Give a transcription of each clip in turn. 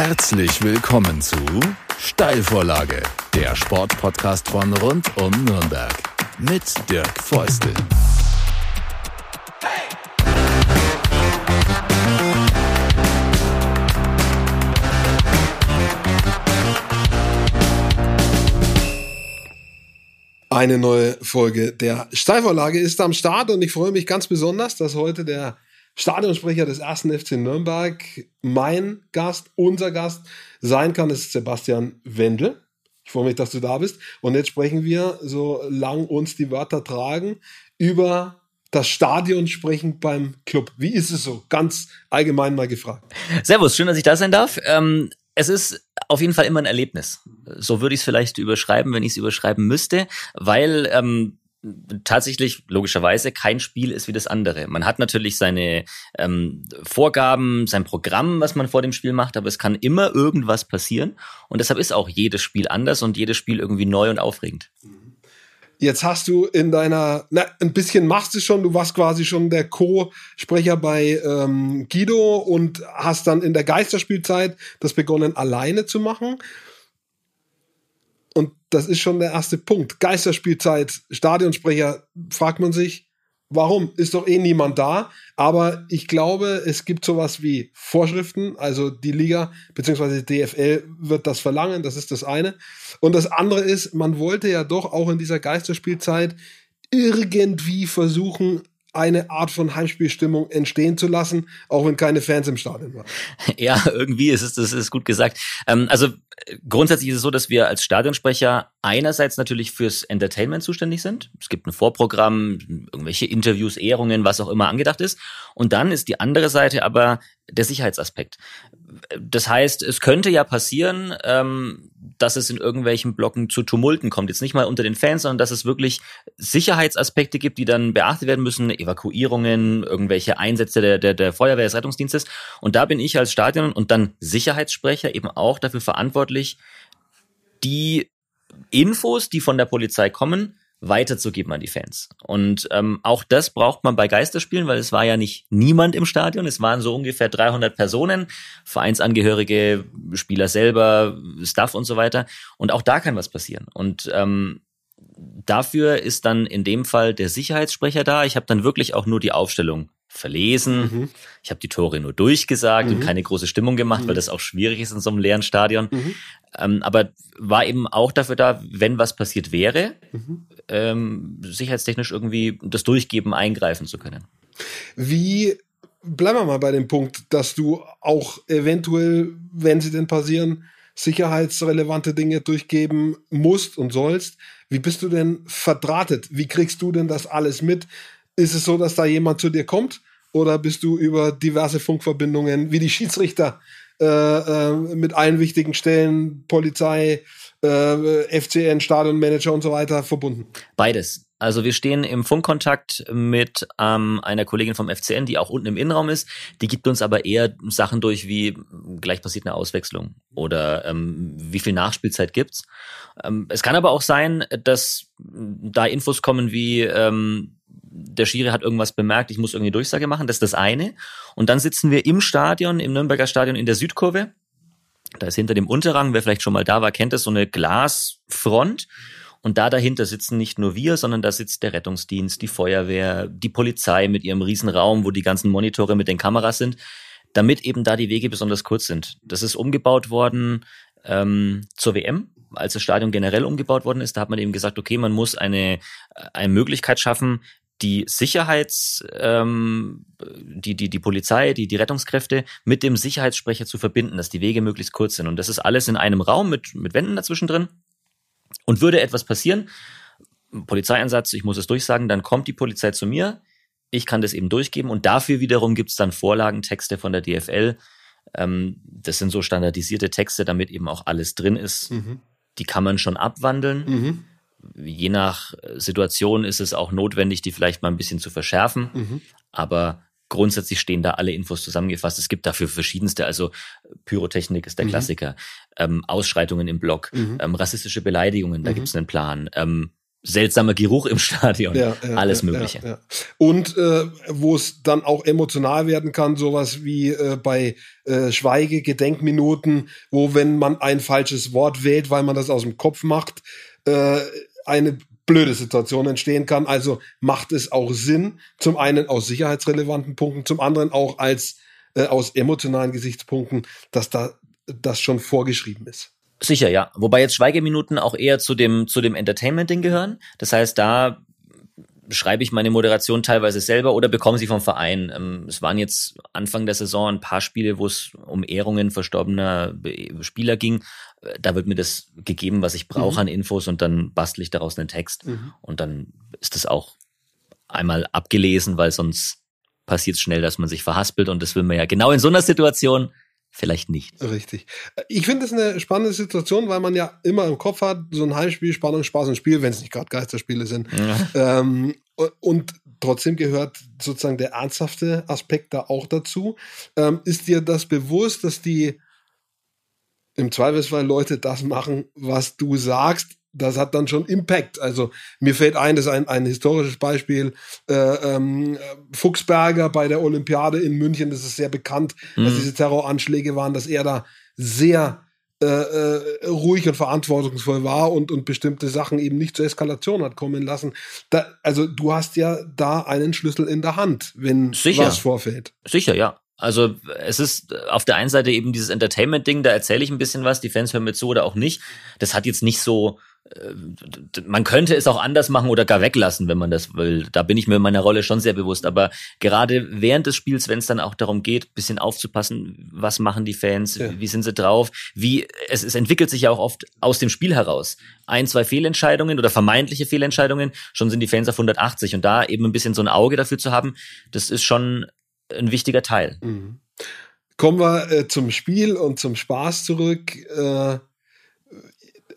Herzlich willkommen zu Steilvorlage, der Sportpodcast von rund um Nürnberg mit Dirk Feustel. Eine neue Folge der Steilvorlage ist am Start und ich freue mich ganz besonders, dass heute der Stadionsprecher des ersten FC Nürnberg mein Gast, unser Gast sein kann. Ist Sebastian Wendel. Ich freue mich, dass du da bist. Und jetzt sprechen wir, solange uns die Wörter tragen, über das Stadion sprechen beim Club. Wie ist es so? Ganz allgemein mal gefragt. Servus, schön, dass ich da sein darf. Ähm, es ist auf jeden Fall immer ein Erlebnis. So würde ich es vielleicht überschreiben, wenn ich es überschreiben müsste, weil ähm, tatsächlich logischerweise kein Spiel ist wie das andere. Man hat natürlich seine ähm, Vorgaben, sein Programm, was man vor dem Spiel macht, aber es kann immer irgendwas passieren und deshalb ist auch jedes Spiel anders und jedes Spiel irgendwie neu und aufregend. Jetzt hast du in deiner, na, ein bisschen machst du schon, du warst quasi schon der Co-Sprecher bei ähm, Guido und hast dann in der Geisterspielzeit das begonnen alleine zu machen. Und das ist schon der erste Punkt. Geisterspielzeit, Stadionsprecher, fragt man sich, Warum? Ist doch eh niemand da. Aber ich glaube, es gibt sowas wie Vorschriften. Also die Liga bzw. DFL wird das verlangen. Das ist das eine. Und das andere ist, man wollte ja doch auch in dieser Geisterspielzeit irgendwie versuchen, eine Art von Heimspielstimmung entstehen zu lassen, auch wenn keine Fans im Stadion waren. Ja, irgendwie ist es, das ist gut gesagt. Ähm, also grundsätzlich ist es so, dass wir als Stadionsprecher einerseits natürlich fürs Entertainment zuständig sind. Es gibt ein Vorprogramm, irgendwelche Interviews, Ehrungen, was auch immer angedacht ist. Und dann ist die andere Seite aber der Sicherheitsaspekt. Das heißt, es könnte ja passieren, ähm, dass es in irgendwelchen Blocken zu Tumulten kommt. Jetzt nicht mal unter den Fans, sondern dass es wirklich Sicherheitsaspekte gibt, die dann beachtet werden müssen, Evakuierungen, irgendwelche Einsätze der, der, der Feuerwehr, des Rettungsdienstes. Und da bin ich als Stadion und dann Sicherheitssprecher eben auch dafür verantwortlich, die Infos, die von der Polizei kommen, weiterzugeben an die Fans. Und ähm, auch das braucht man bei Geisterspielen, weil es war ja nicht niemand im Stadion. Es waren so ungefähr 300 Personen, Vereinsangehörige, Spieler selber, Staff und so weiter. Und auch da kann was passieren. Und ähm, dafür ist dann in dem Fall der Sicherheitssprecher da. Ich habe dann wirklich auch nur die Aufstellung verlesen. Mhm. Ich habe die Tore nur durchgesagt mhm. und keine große Stimmung gemacht, mhm. weil das auch schwierig ist in so einem leeren Stadion. Mhm. Ähm, aber war eben auch dafür da, wenn was passiert wäre, mhm. ähm, sicherheitstechnisch irgendwie das Durchgeben eingreifen zu können. Wie bleiben wir mal bei dem Punkt, dass du auch eventuell, wenn sie denn passieren, sicherheitsrelevante Dinge durchgeben musst und sollst. Wie bist du denn verdrahtet? Wie kriegst du denn das alles mit? Ist es so, dass da jemand zu dir kommt? Oder bist du über diverse Funkverbindungen wie die Schiedsrichter äh, äh, mit allen wichtigen Stellen, Polizei, äh, FCN, Stadionmanager und so weiter verbunden? Beides. Also wir stehen im Funkkontakt mit ähm, einer Kollegin vom FCN, die auch unten im Innenraum ist. Die gibt uns aber eher Sachen durch, wie gleich passiert eine Auswechslung oder ähm, wie viel Nachspielzeit gibt's. Ähm, es kann aber auch sein, dass da Infos kommen wie ähm, der Schiri hat irgendwas bemerkt, ich muss irgendwie Durchsage machen, das ist das eine. Und dann sitzen wir im Stadion, im Nürnberger Stadion in der Südkurve. Da ist hinter dem Unterrang, wer vielleicht schon mal da war, kennt das, so eine Glasfront. Und da dahinter sitzen nicht nur wir, sondern da sitzt der Rettungsdienst, die Feuerwehr, die Polizei mit ihrem Riesenraum, wo die ganzen Monitore mit den Kameras sind, damit eben da die Wege besonders kurz sind. Das ist umgebaut worden ähm, zur WM, als das Stadion generell umgebaut worden ist. Da hat man eben gesagt, okay, man muss eine, eine Möglichkeit schaffen, die Sicherheits, ähm, die, die, die Polizei, die, die Rettungskräfte mit dem Sicherheitssprecher zu verbinden, dass die Wege möglichst kurz sind. Und das ist alles in einem Raum mit, mit Wänden dazwischen drin. Und würde etwas passieren, Polizeieinsatz, ich muss es durchsagen, dann kommt die Polizei zu mir, ich kann das eben durchgeben und dafür wiederum gibt's dann Vorlagentexte von der DFL. Ähm, das sind so standardisierte Texte, damit eben auch alles drin ist. Mhm. Die kann man schon abwandeln. Mhm je nach Situation ist es auch notwendig, die vielleicht mal ein bisschen zu verschärfen. Mhm. Aber grundsätzlich stehen da alle Infos zusammengefasst. Es gibt dafür verschiedenste, also Pyrotechnik ist der mhm. Klassiker, ähm, Ausschreitungen im Block, mhm. ähm, rassistische Beleidigungen, da mhm. gibt es einen Plan. Ähm, seltsamer Geruch im Stadion, Ja, ja, alles Mögliche. Ja. Und äh, wo es dann auch emotional werden kann, sowas wie äh, bei äh, Schweige, Gedenkminuten, wo wenn man ein falsches Wort wählt, weil man das aus dem Kopf macht, äh, eine blöde Situation entstehen kann. Also macht es auch Sinn, zum einen aus sicherheitsrelevanten Punkten, zum anderen auch als äh, aus emotionalen Gesichtspunkten, dass da das schon vorgeschrieben ist. Sicher, ja. Wobei jetzt Schweigeminuten auch eher zu dem, zu dem Entertainment-Ding gehören. Das heißt, da schreibe ich meine Moderation teilweise selber oder bekomme sie vom Verein. Ähm, Es waren jetzt Anfang der Saison ein paar Spiele, wo es um Ehrungen verstorbener Be- Spieler ging. Äh, Da wird mir das gegeben, was ich brauche Mhm. an Infos und dann bastle ich daraus einen Text. Und dann ist das auch einmal abgelesen, weil sonst passiert es schnell, dass man sich verhaspelt und das will man ja genau in so einer Situation vielleicht nicht. Richtig. Ich finde es eine spannende Situation, weil man ja immer im Kopf hat, so ein Heimspiel, Spannung, Spaß und Spiel, wenn es nicht gerade Geisterspiele sind. Ähm, und trotzdem gehört sozusagen der ernsthafte Aspekt da auch dazu. Ähm, ist dir das bewusst, dass die im Zweifelsfall Leute das machen, was du sagst? Das hat dann schon Impact. Also mir fällt ein, das ist ein, ein historisches Beispiel. Äh, ähm, Fuchsberger bei der Olympiade in München, das ist sehr bekannt, dass diese Terroranschläge waren, dass er da sehr äh, äh, ruhig und verantwortungsvoll war und, und bestimmte Sachen eben nicht zur Eskalation hat kommen lassen. Da, also du hast ja da einen Schlüssel in der Hand, wenn Sicher. was vorfällt. Sicher, ja. Also es ist auf der einen Seite eben dieses Entertainment-Ding, da erzähle ich ein bisschen was, die Fans hören mir zu oder auch nicht. Das hat jetzt nicht so, äh, man könnte es auch anders machen oder gar weglassen, wenn man das will. Da bin ich mir meiner Rolle schon sehr bewusst. Aber gerade während des Spiels, wenn es dann auch darum geht, bisschen aufzupassen, was machen die Fans, Ja. wie sind sie drauf, wie es, es entwickelt sich ja auch oft aus dem Spiel heraus. Ein, zwei Fehlentscheidungen oder vermeintliche Fehlentscheidungen, schon sind die Fans auf 180 und da eben ein bisschen so ein Auge dafür zu haben, das ist schon ein wichtiger Teil. Mhm. Kommen wir äh, zum Spiel und zum Spaß zurück. Äh,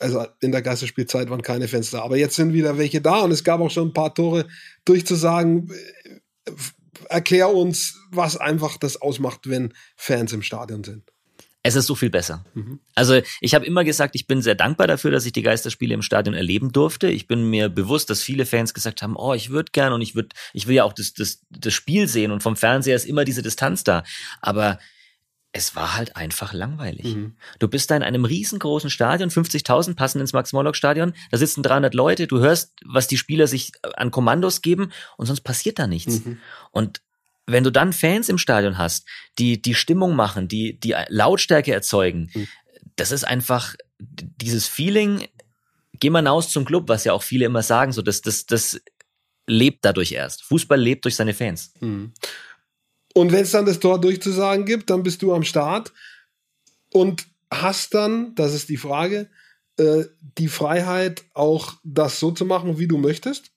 also in der Geisterspielzeit waren keine Fans da, aber jetzt sind wieder welche da und es gab auch schon ein paar Tore durchzusagen. Äh, erklär uns, was einfach das ausmacht, wenn Fans im Stadion sind. Es ist so viel besser. Mhm. Also ich habe immer gesagt, ich bin sehr dankbar dafür, dass ich die Geisterspiele im Stadion erleben durfte. Ich bin mir bewusst, dass viele Fans gesagt haben, oh, ich würde gern und ich würde, ich will ja auch das, das, das Spiel sehen und vom Fernseher ist immer diese Distanz da. Aber es war halt einfach langweilig. Mhm. Du bist da in einem riesengroßen Stadion, 50.000 passen ins Max-Morlock-Stadion, da sitzen 300 Leute, du hörst, was die Spieler sich an Kommandos geben und sonst passiert da nichts. Mhm. Und wenn du dann Fans im Stadion hast, die die Stimmung machen, die die Lautstärke erzeugen, Mhm. das ist einfach dieses Feeling, geh mal hinaus zum Club, was ja auch viele immer sagen, so das das das lebt dadurch erst. Fußball lebt durch seine Fans. Und wenn es dann das Tor durchzusagen gibt, dann bist du am Start und hast dann, das ist die Frage, äh, die Freiheit, auch das so zu machen, wie du möchtest.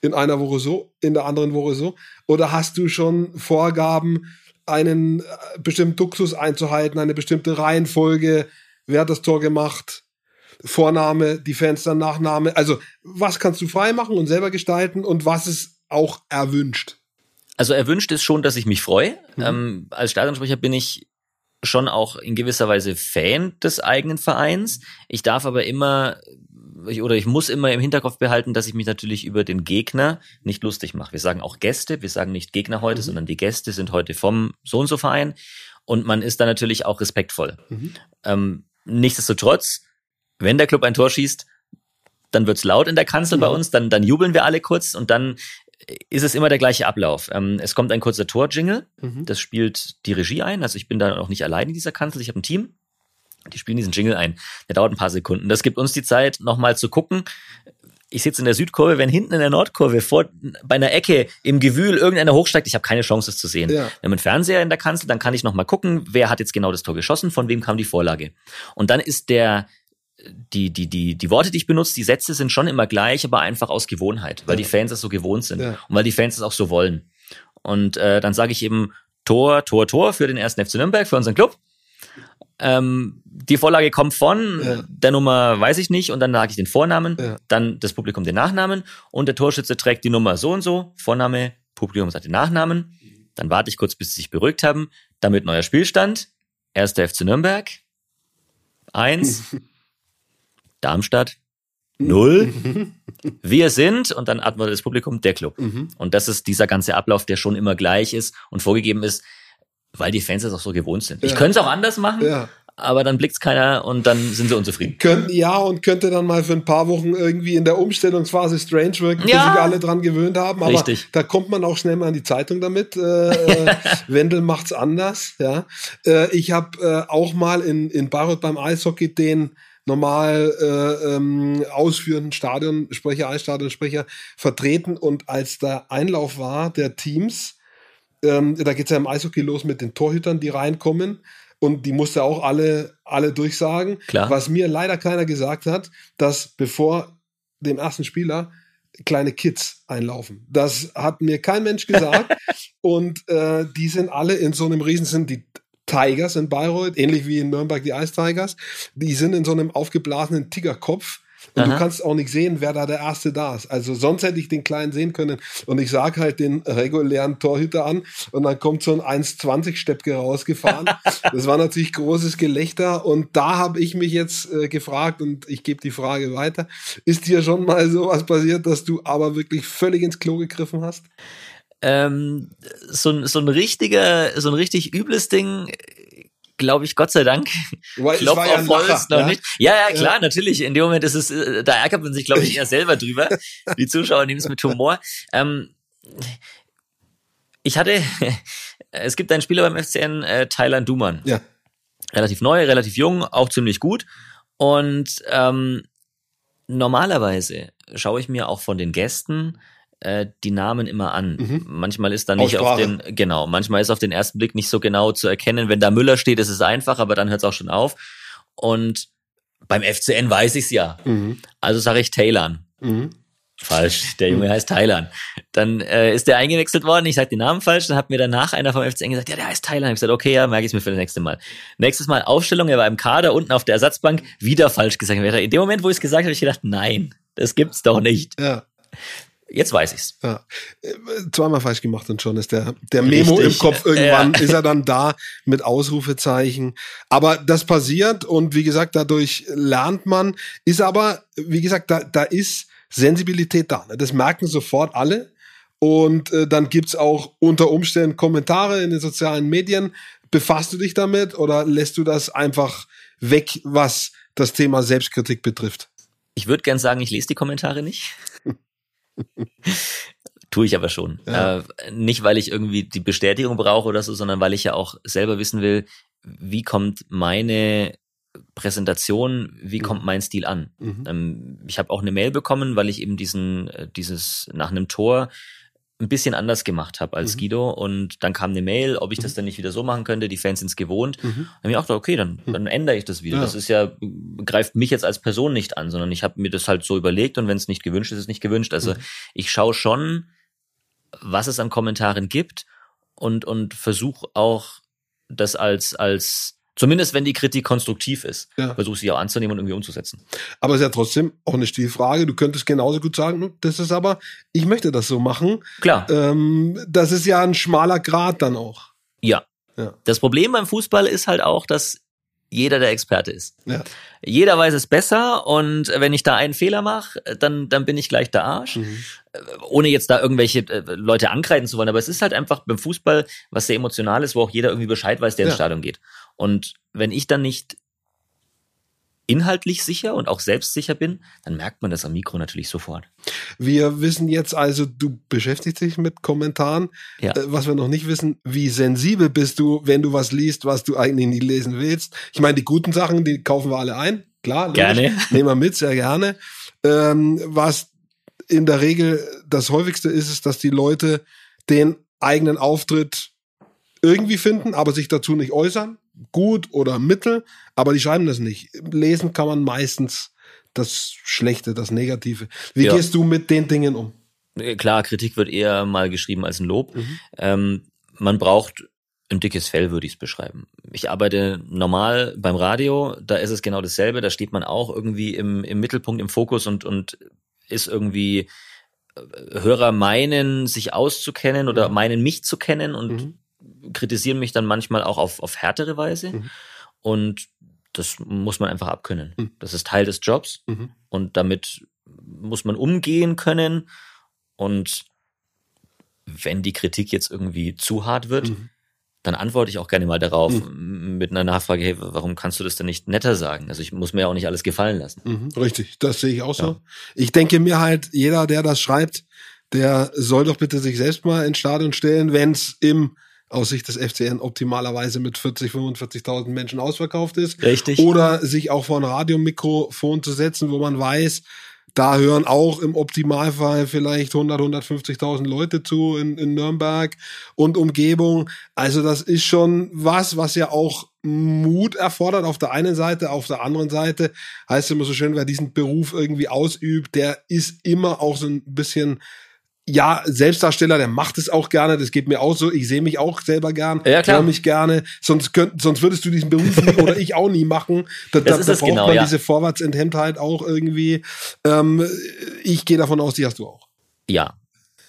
In einer Woche so, in der anderen Woche so. Oder hast du schon Vorgaben, einen äh, bestimmten Duktus einzuhalten, eine bestimmte Reihenfolge? Wer hat das Tor gemacht? Vorname, die Fans dann Nachname. Also, was kannst du frei machen und selber gestalten und was ist auch erwünscht? Also erwünscht ist schon, dass ich mich freue. Ähm, als Stadionsprecher bin ich schon auch in gewisser Weise Fan des eigenen Vereins. Ich darf aber immer ich, oder ich muss immer im Hinterkopf behalten, dass ich mich natürlich über den Gegner nicht lustig mache. Wir sagen auch Gäste, wir sagen nicht Gegner heute, sondern die Gäste sind heute vom so und so Verein und man ist da natürlich auch respektvoll. Ähm, nichtsdestotrotz, wenn der Club ein Tor schießt, dann wird's laut in der Kanzel bei uns, dann, dann jubeln wir alle kurz und dann ist es immer der gleiche Ablauf. Ähm, es kommt ein kurzer Tor-Jingle, das spielt die Regie ein, also ich bin da auch nicht allein in dieser Kanzel, ich habe ein Team, die spielen diesen Jingle ein. Der dauert ein paar Sekunden. Das gibt uns die Zeit, nochmal zu gucken. Ich sitze in der Südkurve, wenn hinten in der Nordkurve vor bei einer Ecke im Gewühl irgendeiner hochsteigt, ich habe keine Chance, das zu sehen. Ja. Haben einen Fernseher in der Kanzel, dann kann ich nochmal gucken, wer hat jetzt genau das Tor geschossen, von wem kam die Vorlage. Und dann ist der die, die, die, die Worte, die ich benutze, die Sätze sind schon immer gleich, aber einfach aus Gewohnheit, weil die Fans es so gewohnt sind Ja. und weil die Fans es auch so wollen. Und äh, dann sage ich eben Tor, Tor, Tor für den ersten FC Nürnberg, für unseren Club. Ähm, die Vorlage kommt von Ja. der Nummer, weiß ich nicht, und dann sage ich den Vornamen, Ja. dann das Publikum den Nachnamen und der Torschütze trägt die Nummer so und so, Vorname, Publikum sagt den Nachnamen. Dann warte ich kurz, bis sie sich beruhigt haben. Damit neuer Spielstand. Erster FC Nürnberg. Eins. Darmstadt. Null. Wir sind, und dann antwortet das Publikum, der Club. Und das ist dieser ganze Ablauf, der schon immer gleich ist und vorgegeben ist, weil die Fans das auch so gewohnt sind. Ich Ja. könnte es auch anders machen, Ja. aber dann blickt's keiner und dann sind sie unzufrieden. Könnten, ja, und könnte dann mal für ein paar Wochen irgendwie in der Umstellungsphase strange wirken, bis Ja. sich alle dran gewöhnt haben. Aber Richtig. da kommt man auch schnell mal an die Zeitung damit. Äh, äh, Wendel macht's anders. Ja, äh, ich habe äh, auch mal in, in Bayreuth beim Eishockey den normal äh, ähm, ausführenden Stadionsprecher, Eisstadionsprecher vertreten und als der Einlauf war der Teams, ähm, da geht's ja im Eishockey los mit den Torhütern, die reinkommen. Und die musste auch alle, alle durchsagen. Klar. Was mir leider keiner gesagt hat, dass bevor dem ersten Spieler kleine Kids einlaufen. Das hat mir kein Mensch gesagt. und äh, die sind alle in so einem Riesen, sind die Tigers in Bayreuth, ähnlich wie in Nürnberg die Ice Tigers. Die sind in so einem aufgeblasenen Tigerkopf. Und du Aha. kannst auch nicht sehen, wer da der Erste da ist. Also sonst hätte ich den Kleinen sehen können. Und ich sag halt den regulären Torhüter an und dann kommt so ein 1,20 Steppke rausgefahren. das war natürlich großes Gelächter. Und da habe ich mich jetzt äh, gefragt und ich gebe die Frage weiter. Ist dir schon mal sowas passiert, dass du aber wirklich völlig ins Klo gegriffen hast? Ähm, so, ein- so ein richtiger, so ein richtig übles Ding, glaube ich, Gott sei Dank. Weil Klopf ja auf ein Holz noch ja? nicht. Ja, ja, klar, natürlich. In dem Moment ist es, äh, da ärgert man sich, glaube ich, eher selber drüber. Die Zuschauer nehmen es mit Humor. Ähm, ich hatte, es gibt einen Spieler beim FCN, äh, Thailand Duman. Ja. Relativ neu, relativ jung, auch ziemlich gut. Und ähm, normalerweise schaue ich mir auch von den Gästen äh, die Namen immer an. Mhm. Manchmal ist da nicht auf den, genau, manchmal ist auf den ersten Blick nicht so genau zu erkennen. Wenn da Müller steht, ist es einfach, aber dann hört es auch schon auf. Und beim FCN weiß ich's ja. Mhm. Also sage ich Taylor. Mhm. Falsch, der Junge heißt Thailand. Dann äh, ist der eingewechselt worden, ich sag den Namen falsch, dann hat mir danach einer vom FCN gesagt, ja, der heißt Thailand. Ich gesagt, okay, ja, merke ich mir für das nächste Mal. Nächstes Mal Aufstellung, er war im Kader, unten auf der Ersatzbank, wieder falsch gesagt. In dem Moment, wo ich es gesagt habe, habe ich gedacht, nein, das gibt's doch nicht. Ja. Jetzt weiß ich's. Ja. Äh, Zweimal falsch gemacht und schon ist der, der Memo Richtig. im Kopf. Irgendwann Ja. ist er dann da mit Ausrufezeichen. Aber das passiert und wie gesagt, dadurch lernt man, ist aber, wie gesagt, da, da ist Sensibilität da. ne? Das merken sofort alle. Und äh, dann gibt's auch unter Umständen Kommentare in den sozialen Medien. Befasst du dich damit oder lässt du das einfach weg, was das Thema Selbstkritik betrifft? Ich würde gern sagen, ich lese die Kommentare nicht. Tue ich aber schon. Ja. Äh, nicht, weil ich irgendwie die Bestätigung brauche oder so, sondern weil ich ja auch selber wissen will, wie kommt meine Präsentation, wie kommt mein Stil an. Mhm. Ähm, ich habe auch eine Mail bekommen, weil ich eben diesen, äh, dieses nach einem Tor ein bisschen anders gemacht habe als Mhm. Guido und dann kam eine Mail, ob ich das dann nicht wieder so machen könnte, die Fans sind's gewohnt. Mhm. Dann hab ich auch gedacht, okay, dann, dann ändere ich das wieder. Ja. Das ist ja, greift mich jetzt als Person nicht an, sondern ich habe mir das halt so überlegt und wenn es nicht gewünscht ist, ist es nicht gewünscht. Also Mhm. ich schaue schon, was es an Kommentaren gibt und, und versuche auch das als, als, zumindest wenn die Kritik konstruktiv ist, Ja. versuche sie auch anzunehmen und irgendwie umzusetzen. Aber es ist ja trotzdem auch eine Stilfrage. Du könntest genauso gut sagen, "Hm, das ist aber, ich möchte das so machen. Klar, Ähm, das ist ja ein schmaler Grad dann auch. ja. Ja. Das Problem beim Fußball ist halt auch, dass jeder der Experte ist. Ja. Jeder weiß es besser und wenn ich da einen Fehler mache, dann, dann bin ich gleich der Arsch. Ohne jetzt da irgendwelche äh, Leute ankreiden zu wollen, aber es ist halt einfach beim Fußball was sehr emotional ist, wo auch jeder irgendwie Bescheid weiß, der ins Ja. Stadion geht. Und wenn ich dann nicht inhaltlich sicher und auch selbstsicher bin, dann merkt man das am Mikro natürlich sofort. Wir wissen jetzt also, du beschäftigst dich mit Kommentaren. Ja. Äh, was wir noch nicht wissen, wie sensibel bist du, wenn du was liest, was du eigentlich nie lesen willst. Ich meine, die guten Sachen, die kaufen wir alle ein. Klar, logisch. Gerne. Nehmen wir mit, sehr gerne. Ähm, was in der Regel das häufigste ist, ist, dass die Leute den eigenen Auftritt irgendwie finden, aber sich dazu nicht äußern. Gut oder mittel, aber die schreiben das nicht. Lesen kann man meistens das Schlechte, das Negative. Wie Ja. gehst du mit den Dingen um? Äh, Klar, Kritik wird eher mal geschrieben als ein Lob. Mhm. Ähm, man braucht ein dickes Fell, würde ich es beschreiben. Ich arbeite normal beim Radio, da ist es genau dasselbe, da steht man auch irgendwie im, im Mittelpunkt, im Fokus und, und ist irgendwie äh, Hörer meinen, sich auszukennen oder meinen, mich zu kennen und Mhm. Kritisieren mich dann manchmal auch auf, auf härtere Weise. Mhm. Und das muss man einfach abkönnen. Mhm. Das ist Teil des Jobs mhm. und damit muss man umgehen können. Und wenn die Kritik jetzt irgendwie zu hart wird, mhm. dann antworte ich auch gerne mal darauf mhm. mit einer Nachfrage, hey, warum kannst du das denn nicht netter sagen? Also ich muss mir ja auch nicht alles gefallen lassen. Mhm. Richtig, das sehe ich auch so. Ich denke mir halt, jeder, der das schreibt, der soll doch bitte sich selbst mal ins Stadion stellen, wenn es im aus Sicht des FCN optimalerweise mit 40, 45.000 Menschen ausverkauft ist. Richtig. Oder sich auch vor ein Radiomikrofon zu setzen, wo man weiß, da hören auch im Optimalfall vielleicht 100, 150.000 Leute zu in, in Nürnberg und Umgebung. Also das ist schon was, was ja auch Mut erfordert auf der einen Seite, auf der anderen Seite heißt es immer so schön, wer diesen Beruf irgendwie ausübt, der ist immer auch so ein bisschen ja, Selbstdarsteller, der macht es auch gerne, das geht mir auch so, ich sehe mich auch selber gern, ja, klar. mich gerne, sonst könnt, sonst würdest du diesen Beruf nie oder ich auch nie machen. Da, das da, da braucht genau, man ja. diese Vorwärtsenthemmtheit auch irgendwie. Ähm, ich gehe davon aus, die hast du auch. Ja.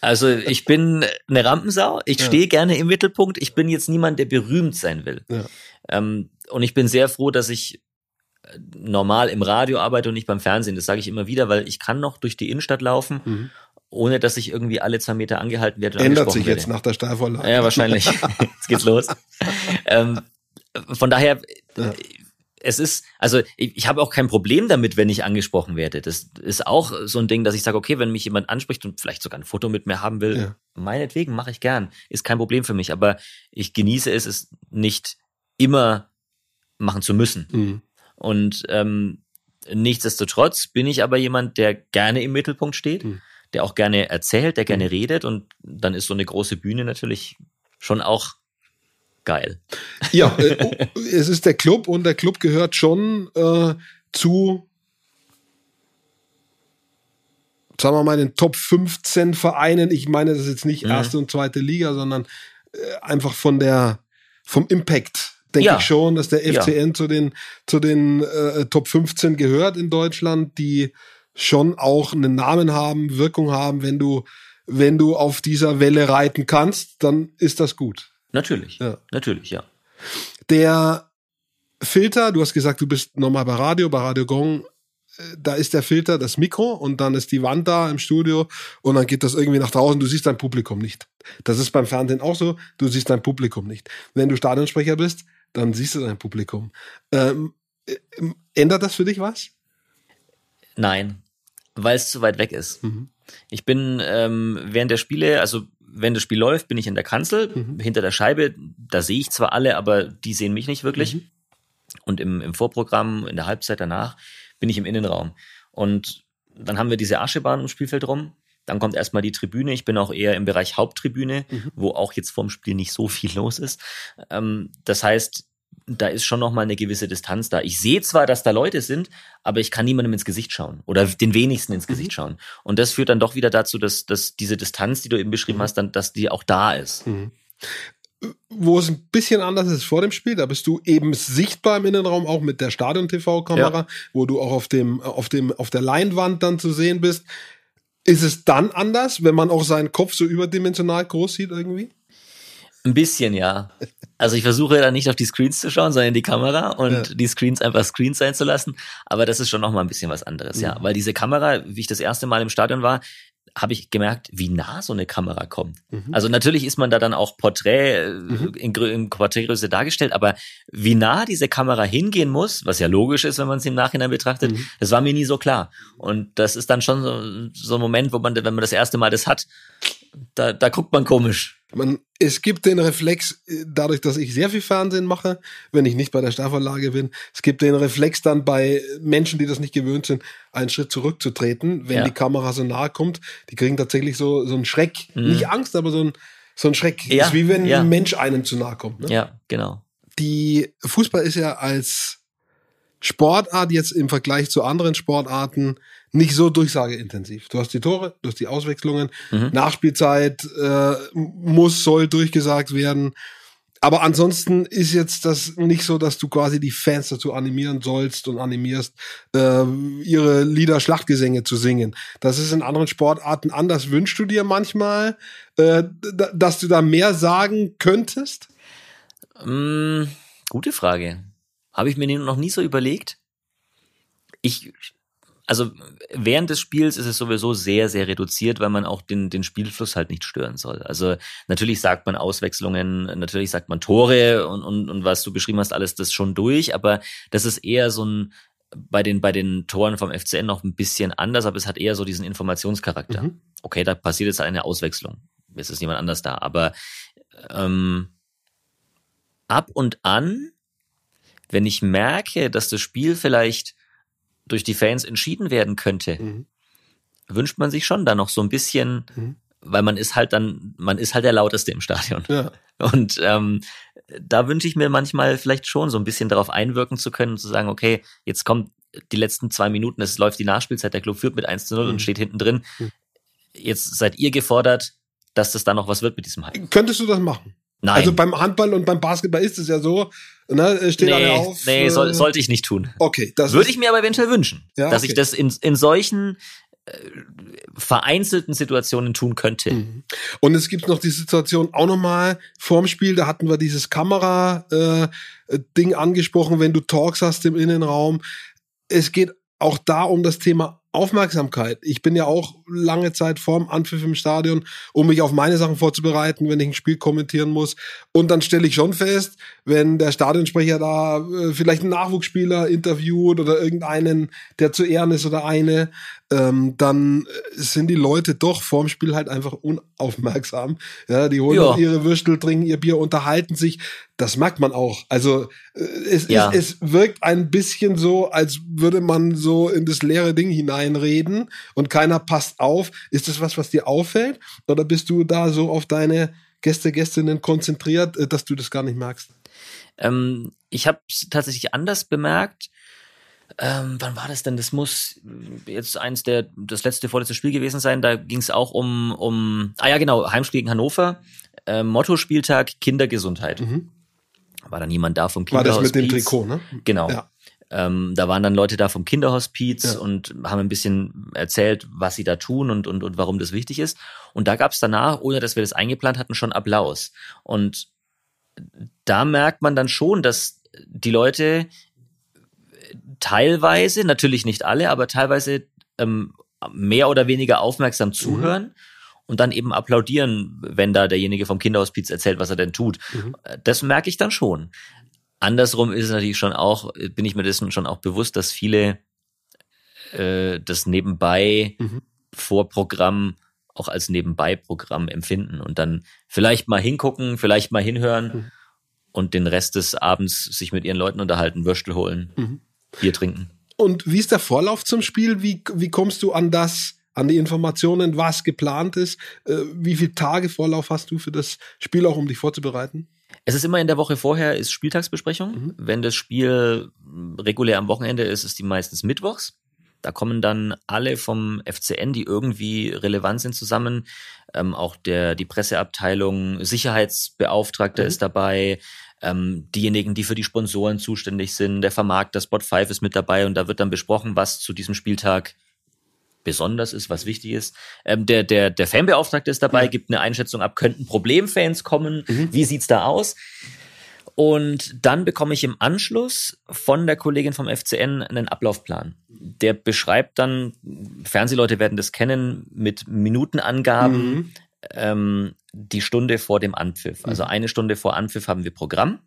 Also ich bin eine Rampensau, ich Ja. stehe gerne im Mittelpunkt, ich bin jetzt niemand, der berühmt sein will. Ja. Ähm, und ich bin sehr froh, dass ich äh, normal im Radio arbeite und nicht beim Fernsehen. Das sage ich immer wieder, weil ich kann noch durch die Innenstadt laufen, Mhm. Ohne dass ich irgendwie alle zwei Meter angehalten werde. Ändert sich werde. jetzt nach der Steilvorlage. Ja, wahrscheinlich. Jetzt geht's los. ähm, von daher, Ja. es ist, also ich, ich habe auch kein Problem damit, wenn ich angesprochen werde. Das ist auch so ein Ding, dass ich sage, okay, wenn mich jemand anspricht und vielleicht sogar ein Foto mit mir haben will, Ja. meinetwegen mache ich gern. Ist kein Problem für mich, aber ich genieße es, es nicht immer machen zu müssen. Mhm. Und ähm, nichtsdestotrotz bin ich aber jemand, der gerne im Mittelpunkt steht, Mhm. Der auch gerne erzählt, der gerne redet und dann ist so eine große Bühne natürlich schon auch geil. Ja, äh, oh, es ist der Club und der Club gehört schon äh, zu, sagen wir mal, den Top 15 Vereinen. Ich meine, das ist jetzt nicht Mhm. erste und zweite Liga, sondern äh, einfach von der, vom Impact. Denke Ja. ich schon, dass der Ja. FCN zu den, zu den äh, Top 15 gehört in Deutschland, die schon auch einen Namen haben, Wirkung haben. Wenn du, wenn du auf dieser Welle reiten kannst, dann ist das gut. Natürlich. Ja. Natürlich, ja. Der Filter, du hast gesagt, du bist nochmal bei Radio, bei Radio Gong, äh, da ist der Filter das Mikro und dann ist die Wand da im Studio und dann geht das irgendwie nach draußen, du siehst dein Publikum nicht. Das ist beim Fernsehen auch so, du siehst dein Publikum nicht. Wenn du Stadionsprecher bist, dann siehst du dein Publikum. Ähm, äh, ändert das für dich was? Nein, weil es zu weit weg ist. Mhm. Ich bin ähm, während der Spiele, also wenn das Spiel läuft, bin ich in der Kanzel, Mhm. hinter der Scheibe. Da sehe ich zwar alle, aber die sehen mich nicht wirklich. Mhm. Und im, im Vorprogramm, in der Halbzeit danach, bin ich im Innenraum. Und dann haben wir diese Aschebahn ums Spielfeld rum. Dann kommt erstmal die Tribüne. Ich bin auch eher im Bereich Haupttribüne, Mhm. wo auch jetzt vorm Spiel nicht so viel los ist. Ähm, das heißt, da ist schon noch mal eine gewisse Distanz da. Ich sehe zwar, dass da Leute sind, aber ich kann niemandem ins Gesicht schauen oder den wenigsten ins Gesicht schauen. Und das führt dann doch wieder dazu, dass, dass diese Distanz, die du eben beschrieben hast, dann, dass die auch da ist. Mhm. Wo es ein bisschen anders ist vor dem Spiel, da bist du eben sichtbar im Innenraum, auch mit der Stadion-TV-Kamera, wo du auch auf dem, auf dem, auf der Leinwand dann zu sehen bist. Ist es dann anders, wenn man auch seinen Kopf so überdimensional groß sieht irgendwie? Ein bisschen, ja. Also ich versuche da nicht auf die Screens zu schauen, sondern in die Kamera und Ja. die Screens einfach Screens sein zu lassen. Aber das ist schon noch mal ein bisschen was anderes, ja. Mhm. Weil diese Kamera, wie ich das erste Mal im Stadion war, habe ich gemerkt, wie nah so eine Kamera kommt. Mhm. Also natürlich ist man da dann auch Porträt äh, in, Grö- in Porträtgröße dargestellt, aber wie nah diese Kamera hingehen muss, was ja logisch ist, wenn man es im Nachhinein betrachtet, Mhm. das war mir nie so klar. Und das ist dann schon so, so ein Moment, wo man, wenn man das erste Mal das hat, da, da guckt man komisch. Man, es gibt den Reflex, äh, dadurch, dass ich sehr viel Fernsehen mache, wenn ich nicht bei der Steilvorlage bin, es gibt den Reflex dann bei Menschen, die das nicht gewöhnt sind, einen Schritt zurückzutreten, wenn Ja. die Kamera so nahe kommt. Die kriegen tatsächlich so, so einen Schreck. Mhm. Nicht Angst, aber so ein, so ein Schreck. Ja, ist wie wenn ja. ein Mensch einem zu nahe kommt. Ne? Ja, genau. Die Fußball ist ja als Sportart jetzt im Vergleich zu anderen Sportarten nicht so durchsageintensiv. Du hast die Tore, du hast die Auswechslungen, Mhm. Nachspielzeit äh, muss, soll durchgesagt werden. Aber ansonsten ist jetzt das nicht so, dass du quasi die Fans dazu animieren sollst und animierst, äh, ihre Lieder Schlachtgesänge zu singen. Das ist in anderen Sportarten anders. Wünschst du dir manchmal, äh, dass du da mehr sagen könntest? Mm, gute Frage. Habe ich mir noch nie so überlegt. Ich, also während des Spiels ist es sowieso sehr, sehr reduziert, weil man auch den, den Spielfluss halt nicht stören soll. Also natürlich sagt man Auswechslungen, natürlich sagt man Tore und, und, und was du beschrieben hast, alles das schon durch, aber das ist eher so ein, bei den, bei den Toren vom FCN noch ein bisschen anders, aber es hat eher so diesen Informationscharakter. Mhm. Okay, da passiert jetzt eine Auswechslung. Jetzt ist niemand anders da. Aber ähm, ab und an, wenn ich merke, dass das Spiel vielleicht durch die Fans entschieden werden könnte, mhm. wünscht man sich schon da noch so ein bisschen, mhm. weil man ist halt dann, man ist halt der lauteste im Stadion. Ja. Und ähm, da wünsche ich mir manchmal vielleicht schon so ein bisschen darauf einwirken zu können und zu sagen, okay, jetzt kommt die letzten zwei Minuten, es läuft die Nachspielzeit, der Club führt mit 1 zu 0 mhm. und steht hinten drin. Mhm. Jetzt seid ihr gefordert, dass das da noch was wird mit diesem Hype. Könntest du das machen? Nein. Also beim Handball und beim Basketball ist es ja so, ne, steht nee, alle auf. Nee, soll, äh, sollte ich nicht tun. Okay. Das Würde ich mir aber eventuell wünschen, ja, dass okay. ich das in, in solchen äh, vereinzelten Situationen tun könnte. Mhm. Und es gibt noch die Situation auch nochmal vorm Spiel, da hatten wir dieses Kamera-Ding äh, angesprochen, wenn du Talks hast im Innenraum. Es geht auch da um das Thema Aufmerksamkeit. Ich bin ja auch lange Zeit vorm Anpfiff im Stadion, um mich auf meine Sachen vorzubereiten, wenn ich ein Spiel kommentieren muss. Und dann stelle ich schon fest, wenn der Stadionsprecher da äh, vielleicht einen Nachwuchsspieler interviewt oder irgendeinen, der zu Ehren ist oder eine, ähm, dann sind die Leute doch vorm Spiel halt einfach unaufmerksam. Ja, die holen ja. ihre Würstel, trinken ihr Bier, unterhalten sich. Das merkt man auch. Also äh, es, ja. es, es wirkt ein bisschen so, als würde man so in das leere Ding hineinreden und keiner passt auf. Ist das was, was dir auffällt? Oder bist du da so auf deine Gäste, Gästinnen konzentriert, äh, dass du das gar nicht merkst? Ähm, ich habe es tatsächlich anders bemerkt. Ähm, wann war das denn? Das muss jetzt eins der, das letzte, vorletzte Spiel gewesen sein. Da ging es auch um, um, ah ja, genau, Heimspiel gegen Hannover. Äh, Motto-Spieltag Kindergesundheit. Mhm. War da niemand da vom Kinderhospiz. War das mit dem Trikot, ne? Genau. Ja. Ähm, da waren dann Leute da vom Kinderhospiz ja. und haben ein bisschen erzählt, was sie da tun und, und, und warum das wichtig ist. Und da gab es danach, ohne dass wir das eingeplant hatten, schon Applaus. Und da merkt man dann schon, dass die Leute teilweise, natürlich nicht alle, aber teilweise ähm, mehr oder weniger aufmerksam mhm. zuhören. Mhm. Und dann eben applaudieren, wenn da derjenige vom Kinderhospiz erzählt, was er denn tut. Mhm. Das merke ich dann schon. Andersrum ist es natürlich schon auch, bin ich mir dessen schon auch bewusst, dass viele äh, das nebenbei mhm. Vorprogramm auch als Nebenbei-Programm empfinden und dann vielleicht mal hingucken, vielleicht mal hinhören mhm. und den Rest des Abends sich mit ihren Leuten unterhalten, Würstel holen. Mhm. Bier trinken. Und wie ist der Vorlauf zum Spiel? Wie, wie kommst du an das, an die Informationen, was geplant ist? Äh, wie viele Tage Vorlauf hast du für das Spiel auch, um dich vorzubereiten? Es ist immer in der Woche vorher ist Spieltagsbesprechung. Mhm. Wenn das Spiel regulär am Wochenende ist, ist die meistens mittwochs. Da kommen dann alle vom FCN, die irgendwie relevant sind, zusammen. Ähm, auch der die Presseabteilung, Sicherheitsbeauftragter mhm. ist dabei, ähm, diejenigen, die für die Sponsoren zuständig sind, der Vermarkter Spot 5 ist mit dabei und da wird dann besprochen, was zu diesem Spieltag besonders ist, was wichtig ist. Ähm, der, der, der Fanbeauftragte ist dabei, ja. gibt eine Einschätzung ab, könnten Problemfans kommen, mhm. wie sieht's da aus? Und dann bekomme ich im Anschluss von der Kollegin vom FCN einen Ablaufplan. Der beschreibt dann, Fernsehleute werden das kennen, mit Minutenangaben, mhm. Ähm, die Stunde vor dem Anpfiff. Also mhm. eine Stunde vor Anpfiff haben wir Programm.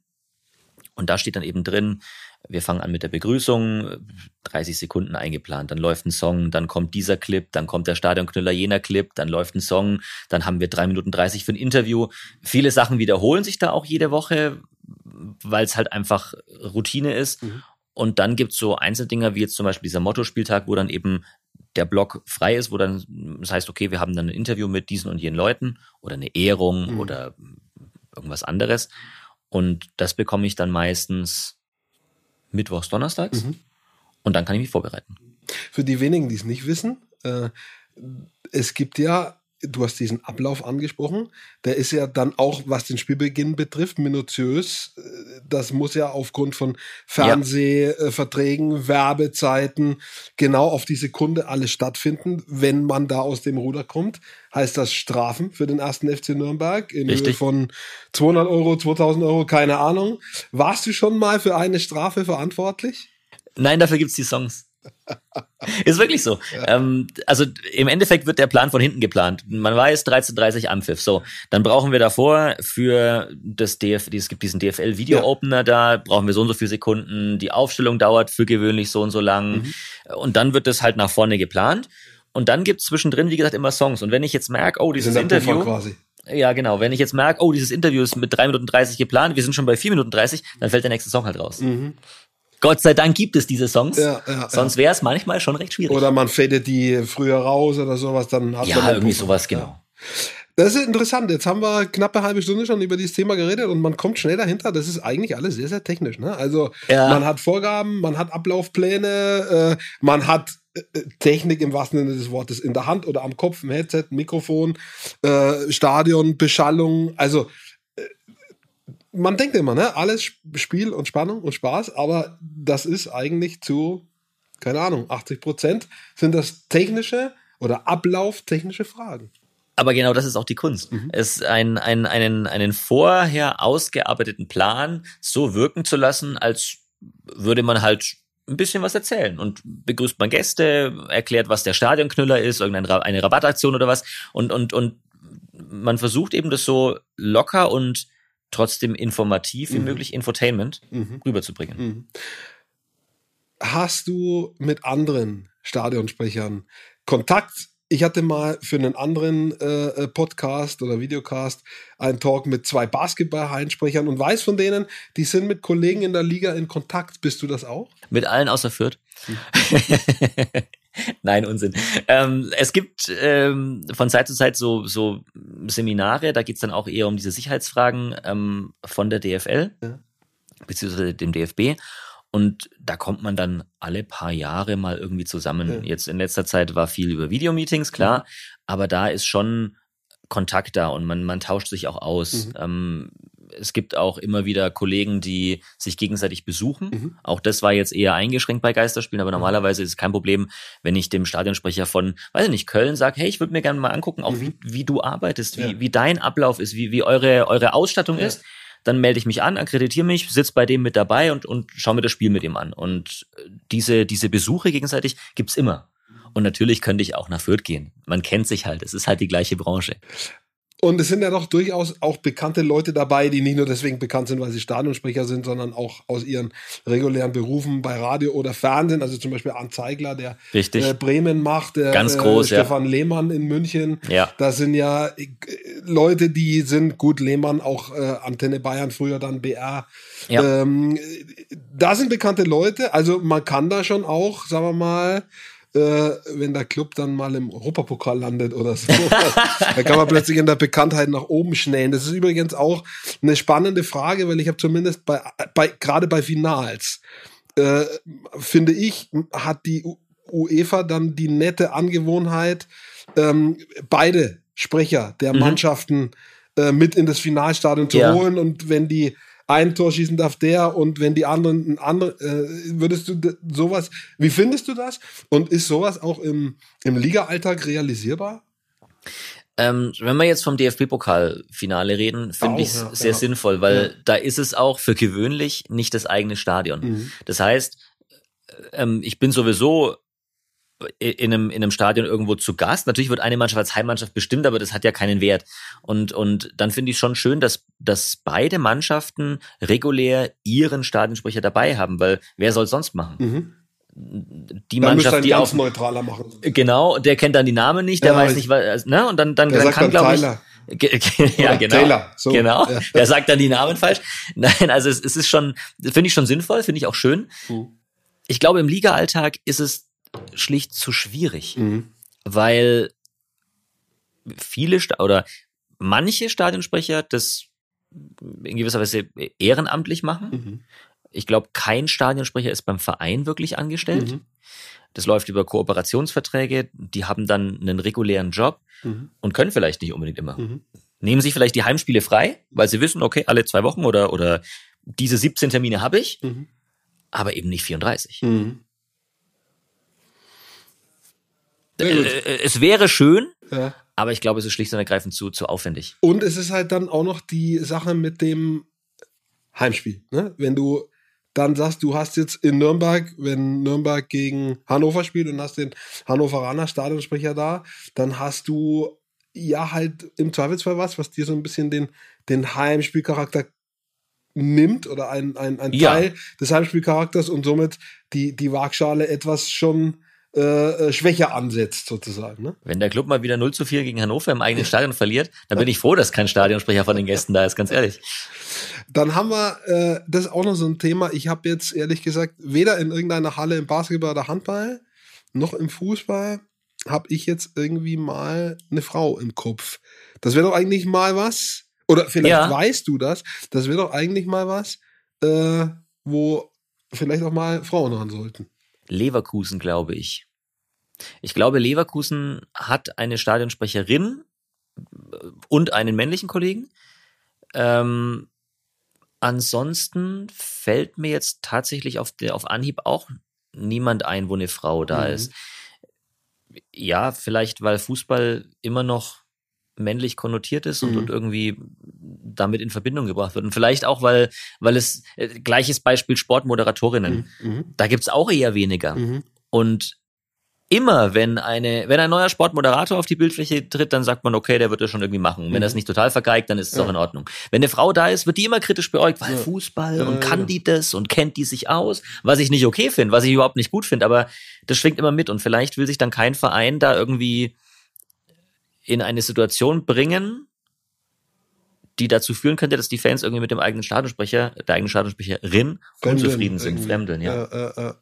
Und da steht dann eben drin, wir fangen an mit der Begrüßung, 30 Sekunden eingeplant, dann läuft ein Song, dann kommt dieser Clip, dann kommt der Stadionknüller jener Clip, dann läuft ein Song, dann haben wir drei Minuten 30 für ein Interview. Viele Sachen wiederholen sich da auch jede Woche, weil es halt einfach Routine ist. Mhm. Und dann gibt's so Einzeldinger, wie jetzt zum Beispiel dieser Motto-Spieltag, wo dann eben der Blog frei ist, wo dann das heißt, okay, wir haben dann ein Interview mit diesen und jenen Leuten oder eine Ehrung mhm. oder irgendwas anderes. Und das bekomme ich dann meistens mittwochs, donnerstags. Mhm. Und dann kann ich mich vorbereiten. Für die wenigen, die es nicht wissen, äh, es gibt ja, du hast diesen Ablauf angesprochen, der ist ja dann auch, was den Spielbeginn betrifft, minutiös das muss ja aufgrund von Fernsehverträgen, ja. Werbezeiten genau auf die Sekunde alles stattfinden. Wenn man da aus dem Ruder kommt, heißt das Strafen für den ersten FC Nürnberg in Richtig. Höhe von 200 Euro, 2000 Euro, keine Ahnung. Warst du schon mal für eine Strafe verantwortlich? Nein, dafür gibt's die Songs. Ist wirklich so. Ja. Ähm, also im Endeffekt wird der Plan von hinten geplant. Man weiß 13.30 Anpfiff. So, dann brauchen wir davor für das DF, es gibt diesen DFL-Video-Opener ja. da, brauchen wir so und so viele Sekunden. Die Aufstellung dauert für gewöhnlich so und so lang. Mhm. Und dann wird das halt nach vorne geplant. Und dann gibt's zwischendrin, wie gesagt, immer Songs. Und wenn ich jetzt merke, oh, dieses Interview. Quasi. Ja, genau. Wenn ich jetzt merke, oh, dieses Interview ist mit 3 Minuten 30 geplant, wir sind schon bei 4 Minuten 30, dann fällt der nächste Song halt raus. Mhm. Gott sei Dank gibt es diese Songs. Ja, ja, Sonst wäre es manchmal schon recht schwierig. Oder man fadet die früher raus oder sowas, dann hat Ja, irgendwie sowas, genau. Das ist interessant. Jetzt haben wir knappe halbe Stunde schon über dieses Thema geredet und man kommt schnell dahinter. Das ist eigentlich alles sehr, sehr technisch. Ne? Also ja. man hat Vorgaben, man hat Ablaufpläne, äh, man hat äh, Technik im wahrsten Sinne des Wortes in der Hand oder am Kopf, im Headset, Mikrofon, äh, Stadion, Beschallung. Also man denkt immer, ne, alles Spiel und Spannung und Spaß, aber das ist eigentlich zu, keine Ahnung, 80 Prozent sind das technische oder ablauftechnische Fragen. Aber genau das ist auch die Kunst. Mhm. Es ein, ein, einen, einen vorher ausgearbeiteten Plan so wirken zu lassen, als würde man halt ein bisschen was erzählen und begrüßt man Gäste, erklärt, was der Stadionknüller ist, irgendeine eine Rabattaktion oder was und, und, und man versucht eben das so locker und trotzdem informativ wie mhm. möglich Infotainment mhm. rüberzubringen. Mhm. Hast du mit anderen Stadionsprechern Kontakt? Ich hatte mal für einen anderen äh, Podcast oder Videocast einen Talk mit zwei Basketball-Hallensprechern und weiß von denen, die sind mit Kollegen in der Liga in Kontakt. Bist du das auch? Mit allen außer Fürth. Nein, Unsinn. Ähm, es gibt ähm, von Zeit zu Zeit so, so Seminare, da geht's dann auch eher um diese Sicherheitsfragen ähm, von der DFL, ja. beziehungsweise dem DFB. Und da kommt man dann alle paar Jahre mal irgendwie zusammen. Ja. Jetzt in letzter Zeit war viel über Videomeetings, klar, mhm. aber da ist schon Kontakt da und man, man tauscht sich auch aus. Mhm. Ähm, es gibt auch immer wieder Kollegen, die sich gegenseitig besuchen. Mhm. Auch das war jetzt eher eingeschränkt bei Geisterspielen, aber mhm. normalerweise ist es kein Problem, wenn ich dem Stadionsprecher von, weiß ich nicht, Köln sage, hey, ich würde mir gerne mal angucken, auch mhm. wie, wie du arbeitest, wie, ja. wie dein Ablauf ist, wie, wie eure, eure Ausstattung ja. ist. Dann melde ich mich an, akkreditiere mich, sitze bei dem mit dabei und, und schaue mir das Spiel mit ihm an. Und diese, diese Besuche gegenseitig gibt's immer. Und natürlich könnte ich auch nach Fürth gehen. Man kennt sich halt. Es ist halt die gleiche Branche. Und es sind ja doch durchaus auch bekannte Leute dabei, die nicht nur deswegen bekannt sind, weil sie Stadionsprecher sind, sondern auch aus ihren regulären Berufen bei Radio oder Fernsehen. Also zum Beispiel Arndt Zeigler, der äh, Bremen macht, der Ganz äh, groß, äh, Stefan ja. Lehmann in München. Ja. Das sind ja äh, Leute, die sind gut, Lehmann auch äh, Antenne Bayern, früher dann BR. Ja. Ähm, da sind bekannte Leute, also man kann da schon auch, sagen wir mal, äh, wenn der Club dann mal im Europapokal landet oder so. da kann man plötzlich in der Bekanntheit nach oben schnellen. Das ist übrigens auch eine spannende Frage, weil ich habe zumindest bei, bei gerade bei Finals äh, finde ich, hat die UEFA dann die nette Angewohnheit, ähm, beide Sprecher der mhm. Mannschaften äh, mit in das Finalstadion zu ja. holen und wenn die ein Tor schießen darf der und wenn die anderen ein andere, äh, würdest du sowas, wie findest du das? Und ist sowas auch im, im Liga-Alltag realisierbar? Ähm, wenn wir jetzt vom DFB-Pokalfinale reden, finde ich es ja, sehr ja. sinnvoll, weil ja. da ist es auch für gewöhnlich nicht das eigene Stadion. Mhm. Das heißt, ähm, ich bin sowieso in einem, in einem Stadion irgendwo zu Gast. Natürlich wird eine Mannschaft als Heimmannschaft bestimmt, aber das hat ja keinen Wert. Und, und dann finde ich schon schön, dass, dass beide Mannschaften regulär ihren Stadionsprecher dabei haben, weil wer soll sonst machen? Mhm. Die dann Mannschaft, die auf neutraler machen. Genau, der kennt dann die Namen nicht, der ja, weiß nicht, was, ne? Und dann, dann, dann kann, glaube ich. ja, genau. Taylor, so. Genau. Ja. Der sagt dann die Namen falsch. Nein, also es, es ist schon, finde ich schon sinnvoll, finde ich auch schön. Mhm. Ich glaube, im Liga-Alltag ist es schlicht zu schwierig, mhm. weil viele Sta oder manche Stadionsprecher das in gewisser Weise ehrenamtlich machen. Mhm. Ich glaube, kein Stadionsprecher ist beim Verein wirklich angestellt. Mhm. Das läuft über Kooperationsverträge. Die haben dann einen regulären Job mhm. und können vielleicht nicht unbedingt immer. Mhm. Nehmen sich vielleicht die Heimspiele frei, weil sie wissen, okay, alle zwei Wochen oder, oder diese 17 Termine habe ich, Mhm. aber eben nicht 34. Mhm. Sehr gut. Äh, äh, es wäre schön, Ja. aber ich glaube, es ist schlicht und ergreifend zu, zu aufwendig. Und es ist halt dann auch noch die Sache mit dem Heimspiel. Ne? Wenn du dann sagst, du hast jetzt in Nürnberg, wenn Nürnberg gegen Hannover spielt und hast den Hannoveraner Stadionsprecher da, dann hast du ja halt im Zweifelsfall was, was dir so ein bisschen den, den Heimspielcharakter nimmt oder ein, ein, ein Ja. Teil des Heimspielcharakters und somit die, die Waagschale etwas schon äh, äh, schwächer ansetzt, sozusagen. Ne? Wenn der Club mal wieder 0 zu 4 gegen Hannover im eigenen Stadion verliert, dann bin ich froh, dass kein Stadionsprecher von den Gästen da ist, ganz ehrlich. Dann haben wir, äh, das ist auch noch so ein Thema. Ich habe jetzt ehrlich gesagt weder in irgendeiner Halle im Basketball oder Handball noch im Fußball habe ich jetzt irgendwie mal eine Frau im Kopf. Das wäre doch eigentlich mal was. Oder vielleicht Ja. weißt du das. Das wäre doch eigentlich mal was, äh, wo vielleicht auch mal Frauen ran sollten. Leverkusen, glaube ich. Ich glaube, Leverkusen hat eine Stadionsprecherin äh, und einen männlichen Kollegen. Ähm, ansonsten fällt mir jetzt tatsächlich auf, auf Anhieb auch niemand ein, wo eine Frau da Mhm. ist. Ja, vielleicht, weil Fußball immer noch männlich konnotiert ist und, Mhm. und irgendwie damit in Verbindung gebracht wird. Und vielleicht auch, weil, weil es, äh, gleiches Beispiel Sportmoderatorinnen. Mhm. Da gibt's auch eher weniger. Mhm. Und immer, wenn eine, wenn ein neuer Sportmoderator auf die Bildfläche tritt, dann sagt man, okay, der wird das schon irgendwie machen. Und wenn Mhm. er es nicht total vergeigt, dann ist es Ja. auch in Ordnung. Wenn eine Frau da ist, wird die immer kritisch beäugt, weil Ja. Fußball Ja, und kann die das und kennt die sich aus, was ich nicht okay finde, was ich überhaupt nicht gut finde, aber das schwingt immer mit und vielleicht will sich dann kein Verein da irgendwie in eine Situation bringen, die dazu führen könnte, dass die Fans irgendwie mit dem eigenen Stadionsprecher, der eigenen Stadionsprecherin unzufrieden sind, fremdeln, ja. Ja, ja,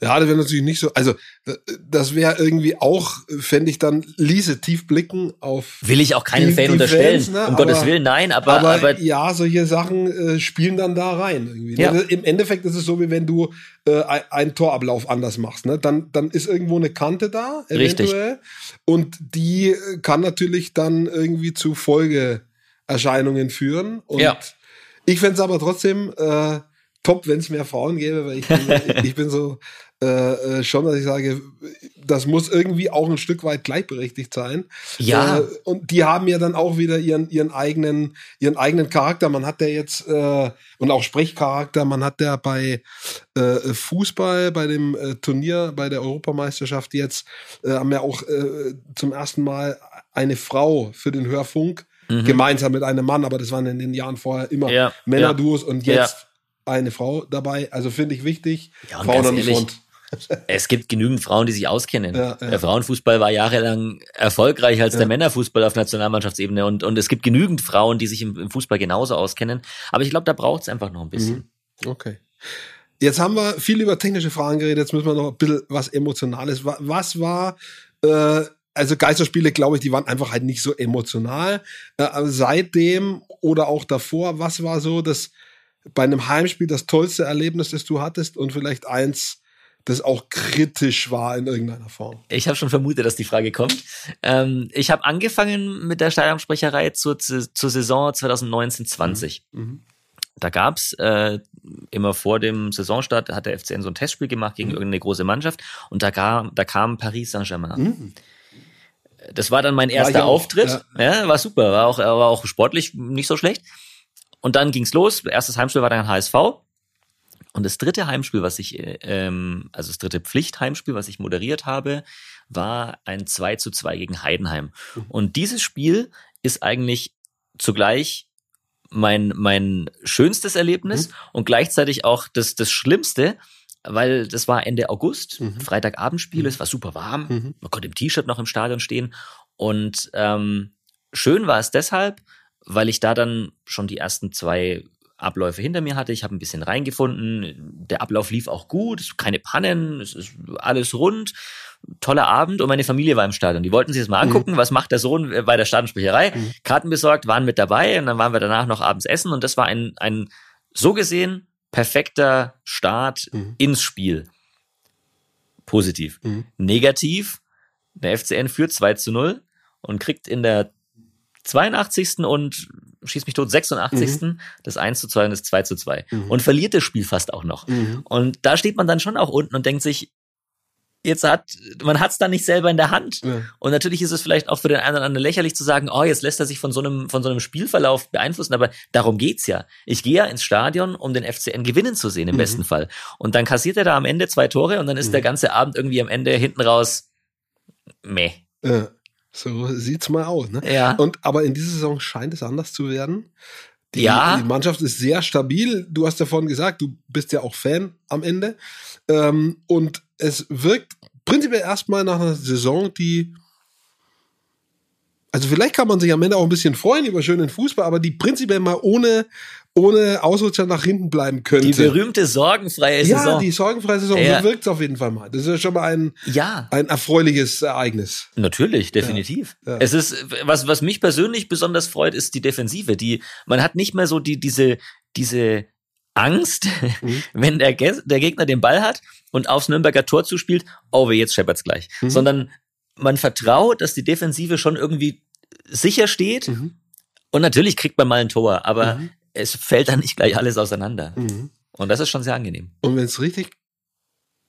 ja. das wäre natürlich nicht so. Also, d- das wäre irgendwie auch, fände ich dann, ließe tief blicken auf. Will ich auch keinen Die- Fan die unterstellen, Fans, ne? um Aber- Gottes Willen, nein, aber, Aber, aber, ja, solche Sachen äh, spielen dann da rein. Irgendwie, ne? Ja. Das- Im Endeffekt ist es so, wie wenn du äh, ein- einen Torablauf anders machst. Ne? Dann, dann ist irgendwo eine Kante da, Richtig. eventuell. Und die äh, kann natürlich dann irgendwie zu Folgeerscheinungen führen. Und Ja. ich fände es aber trotzdem äh, top, wenn es mehr Frauen gäbe, weil ich bin, ich, ich bin so äh, äh, schon, dass ich sage, das muss irgendwie auch ein Stück weit gleichberechtigt sein. Ja. Äh, und die haben ja dann auch wieder ihren, ihren eigenen, ihren eigenen Charakter. Man hat ja jetzt, äh, und auch Sprechcharakter, man hat ja bei äh, Fußball, bei dem äh, Turnier, bei der Europameisterschaft jetzt, haben ja auch zum ersten Mal eine Frau für den Hörfunk, Mhm. gemeinsam mit einem Mann, aber das waren in den Jahren vorher immer Ja, Männerduos und Ja. jetzt eine Frau dabei. Also finde ich wichtig. Ja, und Frauen an die Front. es gibt genügend Frauen, die sich auskennen. Ja, ja. Der Frauenfußball war jahrelang erfolgreicher als Ja. der Männerfußball auf Nationalmannschaftsebene und, und es gibt genügend Frauen, die sich im, im Fußball genauso auskennen. Aber ich glaube, da braucht es einfach noch ein bisschen. Okay. Jetzt haben wir viel über technische Fragen geredet, jetzt müssen wir noch ein bisschen was Emotionales. Wa- Was war, äh, also Geisterspiele, glaube ich, die waren einfach halt nicht so emotional. Äh, seitdem oder auch davor, was war so das bei einem Heimspiel das tollste Erlebnis, das du hattest und vielleicht eins, das auch kritisch war in irgendeiner Form? Ich habe schon vermutet, dass die Frage kommt. Ähm, ich habe angefangen mit der Stadionsprecherei zur, zur Saison 2019-20. Mhm. Da gab's äh, immer vor dem Saisonstart, hat der FCN so ein Testspiel gemacht gegen Mhm. irgendeine große Mannschaft und da kam, da kam Paris Saint-Germain. Mhm. Das war dann mein erster auch, Auftritt. Ja. war super, war auch, war auch sportlich nicht so schlecht. Und dann ging's los. Erstes Heimspiel war dann HSV. Und das dritte Heimspiel, was ich, äh, ähm, also das dritte Pflichtheimspiel, was ich moderiert habe, war ein 2 zu 2 gegen Heidenheim. Und dieses Spiel ist eigentlich zugleich mein, mein schönstes Erlebnis und gleichzeitig auch das, das Schlimmste, weil das war Ende August, Mhm. Freitagabendspiel, Mhm. es war super warm, Mhm. man konnte im T-Shirt noch im Stadion stehen und ähm, schön war es deshalb, weil ich da dann schon die ersten zwei Abläufe hinter mir hatte. Ich habe ein bisschen reingefunden. Der Ablauf lief auch gut, keine Pannen, es ist alles rund. Toller Abend und meine Familie war im Stadion. Die wollten sich das mal angucken, was macht der Sohn bei der Stadionsprecherei. Mhm. Karten besorgt, waren mit dabei und dann waren wir danach noch abends essen und das war ein, ein so gesehen perfekter Start Mhm. ins Spiel. Positiv. Mhm. Negativ, der FCN führt 2 zu 0 und kriegt in der 82. und schieß mich tot, 86. Mhm. das 1 zu 2 und das 2 zu 2 mhm. und verliert das Spiel fast auch noch. Mhm. Und da steht man dann schon auch unten und denkt sich, jetzt hat, man hat es dann nicht selber in der Hand. Ja. Und natürlich ist es vielleicht auch für den einen oder anderen lächerlich zu sagen, oh, jetzt lässt er sich von so einem, von so einem Spielverlauf beeinflussen, aber darum geht's ja. Ich gehe ja ins Stadion, um den FCN gewinnen zu sehen, im mhm. besten Fall. Und dann kassiert er da am Ende zwei Tore und dann ist mhm. der ganze Abend irgendwie am Ende hinten raus, meh. Ja. So sieht's mal aus, ne? Ja. Und, aber in dieser Saison scheint es anders zu werden. Die, ja. die Mannschaft ist sehr stabil. Du hast ja vorhin gesagt, du bist ja auch Fan am Ende. Ähm, und es wirkt prinzipiell erstmal nach einer Saison, die also vielleicht kann man sich am Ende auch ein bisschen freuen über schönen Fußball, aber die prinzipiell mal ohne, ohne Ausrutscher nach hinten bleiben könnte. Die berühmte sorgenfreie Saison. Ja, die sorgenfreie Saison, ja. so wirkt es auf jeden Fall mal. Das ist ja schon mal ein, ja. ein erfreuliches Ereignis. Natürlich, definitiv. Ja. Ja. Es ist, was, was mich persönlich besonders freut, ist die Defensive. Die, man hat nicht mehr so die, diese, diese Angst, mhm. wenn der, der Gegner den Ball hat und aufs Nürnberger Tor zuspielt, oh, jetzt scheppert's gleich. Mhm. Sondern man vertraut, dass die Defensive schon irgendwie sicher steht. Mhm. Und natürlich kriegt man mal ein Tor, aber mhm. Es fällt dann nicht gleich alles auseinander. Mhm. Und das ist schon sehr angenehm. Und wenn es richtig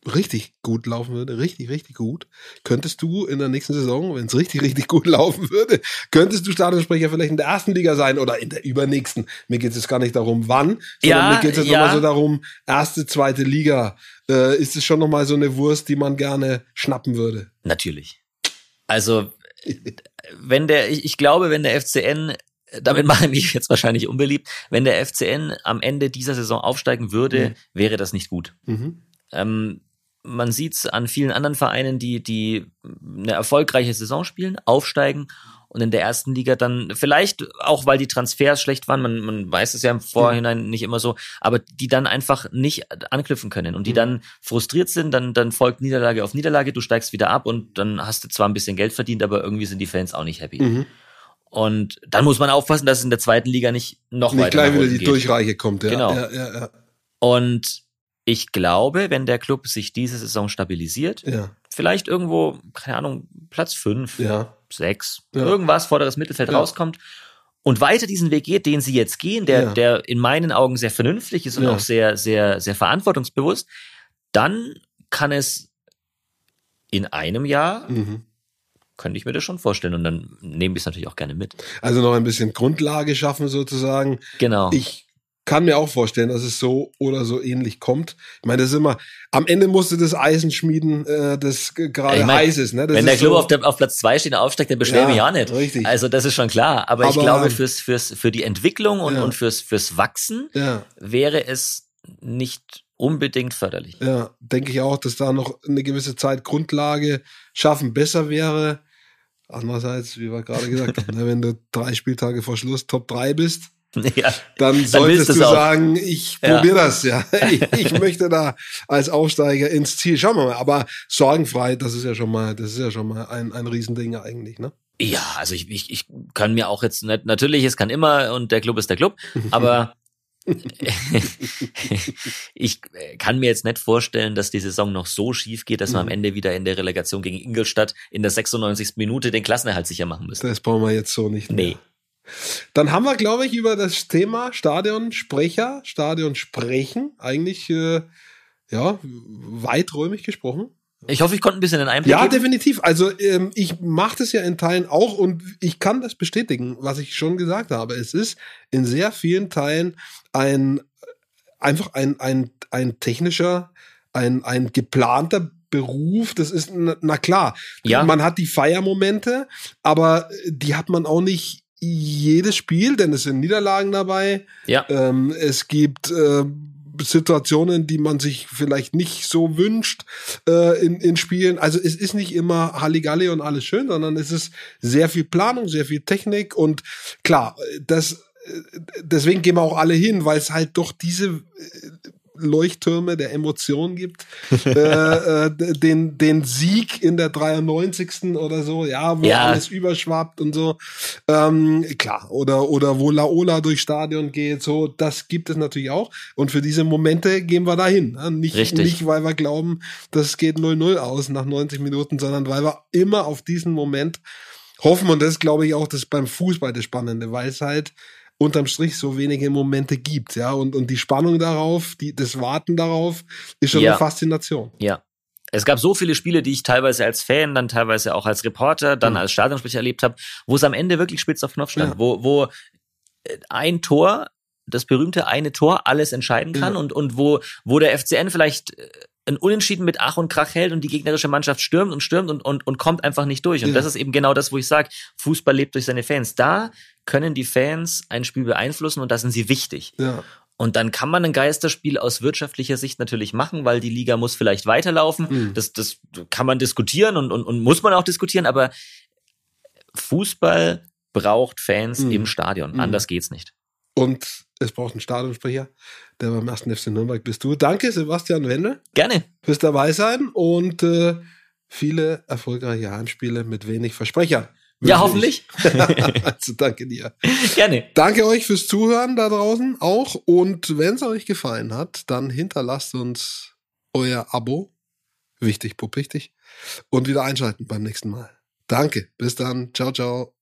richtig gut laufen würde, richtig, richtig gut, könntest du in der nächsten Saison, wenn es richtig, richtig gut laufen würde, könntest du Stadionsprecher vielleicht in der ersten Liga sein oder in der übernächsten. Mir geht es gar nicht darum, wann, sondern ja, mir geht es ja. nochmal so darum, erste, zweite Liga. Äh, ist es schon nochmal so eine Wurst, die man gerne schnappen würde? Natürlich. Also, wenn der, ich, ich glaube, wenn der FCN damit mache ich mich jetzt wahrscheinlich unbeliebt. Wenn der FCN am Ende dieser Saison aufsteigen würde, mhm. wäre das nicht gut. Mhm. Ähm, man sieht es an vielen anderen Vereinen, die, die eine erfolgreiche Saison spielen, aufsteigen und in der ersten Liga dann vielleicht auch, weil die Transfers schlecht waren, man, man weiß es ja im Vorhinein mhm. nicht immer so, aber die dann einfach nicht anknüpfen können und die mhm. dann frustriert sind, dann, dann folgt Niederlage auf Niederlage, du steigst wieder ab und dann hast du zwar ein bisschen Geld verdient, aber irgendwie sind die Fans auch nicht happy. Mhm. Und dann muss man aufpassen, dass es in der zweiten Liga nicht noch nicht weiter gleich wieder die geht. Durchreiche kommt, ja. Genau. Ja, ja, ja. Und ich glaube, wenn der Club sich diese Saison stabilisiert, ja. vielleicht irgendwo, keine Ahnung, Platz fünf, ja. sechs, ja. irgendwas, vorderes Mittelfeld rauskommt und weiter diesen Weg geht, den sie jetzt gehen, der, der in meinen Augen sehr vernünftig ist und auch sehr, sehr, sehr verantwortungsbewusst, dann kann es in einem Jahr mhm könnte ich mir das schon vorstellen und dann nehme ich es natürlich auch gerne mit. Also noch ein bisschen Grundlage schaffen sozusagen. Genau. Ich kann mir auch vorstellen, dass es so oder so ähnlich kommt. Ich meine, das ist immer, am Ende musste das Eisen schmieden, äh, das gerade heiß ist. Ne? Das wenn der Club so, auf, der, auf Platz zwei steht und aufsteigt, dann beschweren wir ja nicht. Richtig. Also das ist schon klar. Aber, Aber ich glaube, fürs, fürs, für die Entwicklung und, ja. und fürs, fürs Wachsen ja. wäre es nicht unbedingt förderlich. Ja, denke ich auch, dass da noch eine gewisse Zeit Grundlage schaffen besser wäre. Andererseits, wie wir gerade gesagt haben, ne, wenn du drei Spieltage vor Schluss Top 3 bist, Ja, dann solltest du sagen, ich ja. probiere das, ja. Ich, ich, möchte da als Aufsteiger ins Ziel. Schauen wir mal. Aber sorgenfrei, das ist ja schon mal, das ist ja schon mal ein, ein Riesending eigentlich, ne? Ja, also ich, ich, ich kann mir auch jetzt nicht, natürlich, es kann immer und der Club ist der Club, aber ich kann mir jetzt nicht vorstellen, dass die Saison noch so schief geht, dass wir am mhm. Ende wieder in der Relegation gegen Ingolstadt in der 96. Minute den Klassenerhalt sicher machen müssen. Das brauchen wir jetzt so nicht. Mehr. Nee. Dann haben wir, glaube ich, über das Thema Stadionsprecher, Stadionsprechen eigentlich äh, ja weiträumig gesprochen. Ich hoffe, ich konnte ein bisschen den Einblick Ja, geben. definitiv. Also ähm, ich mache das ja in Teilen auch und ich kann das bestätigen, was ich schon gesagt habe. Es ist in sehr vielen Teilen ein einfach ein, ein, ein technischer, ein, ein geplanter Beruf, das ist, na klar, ja. man hat die Feiermomente, aber die hat man auch nicht jedes Spiel, denn es sind Niederlagen dabei. Ja. Ähm, es gibt äh, Situationen, die man sich vielleicht nicht so wünscht äh, in, in Spielen. Also es ist nicht immer Halligalli und alles schön, sondern es ist sehr viel Planung, sehr viel Technik und klar, das äh, deswegen gehen wir auch alle hin, weil es halt doch diese äh, Leuchttürme der Emotionen gibt. äh, äh, den, den Sieg in der 93. oder so, ja, wo ja. alles überschwappt und so. Ähm, klar, oder, oder wo Laola durchs Stadion geht, so, das gibt es natürlich auch. Und für diese Momente gehen wir dahin. Ne? Nicht, Richtig. nicht, weil wir glauben, das geht 0-0 aus nach 90 Minuten, sondern weil wir immer auf diesen Moment hoffen. Und das glaube ich auch, das beim Fußball das Spannende, weil es halt unterm Strich so wenige Momente gibt, ja, und, und die Spannung darauf, die, das Warten darauf, ist schon Ja. eine Faszination. Ja. Es gab so viele Spiele, die ich teilweise als Fan, dann teilweise auch als Reporter, dann Mhm. als Stadionsprecher erlebt habe, wo es am Ende wirklich spitz auf Knopf stand, Ja. wo, wo äh, ein Tor, das berühmte eine Tor, alles entscheiden kann Ja. und, und wo, wo der FCN vielleicht äh, ein Unentschieden mit Ach und Krach hält und die gegnerische Mannschaft stürmt und stürmt und, und, und kommt einfach nicht durch. Und Ja. das ist eben genau das, wo ich sage, Fußball lebt durch seine Fans. Da können die Fans ein Spiel beeinflussen und da sind sie wichtig. Ja. Und dann kann man ein Geisterspiel aus wirtschaftlicher Sicht natürlich machen, weil die Liga muss vielleicht weiterlaufen. Mhm. Das, das kann man diskutieren und, und, und muss man auch diskutieren, aber Fußball braucht Fans Mhm. im Stadion. Mhm. Anders geht's nicht. Und es braucht einen Stadionsprecher, der beim ersten FC Nürnberg bist du. Danke, Sebastian Wendel, Gerne. fürs dabei sein und äh, viele erfolgreiche Heimspiele mit wenig Versprechern. Ja, hoffentlich. also danke dir. Gerne. Danke euch fürs Zuhören da draußen auch. Und wenn es euch gefallen hat, dann hinterlasst uns euer Abo. Wichtig, pup, wichtig. Und wieder einschalten beim nächsten Mal. Danke. Bis dann. Ciao, ciao.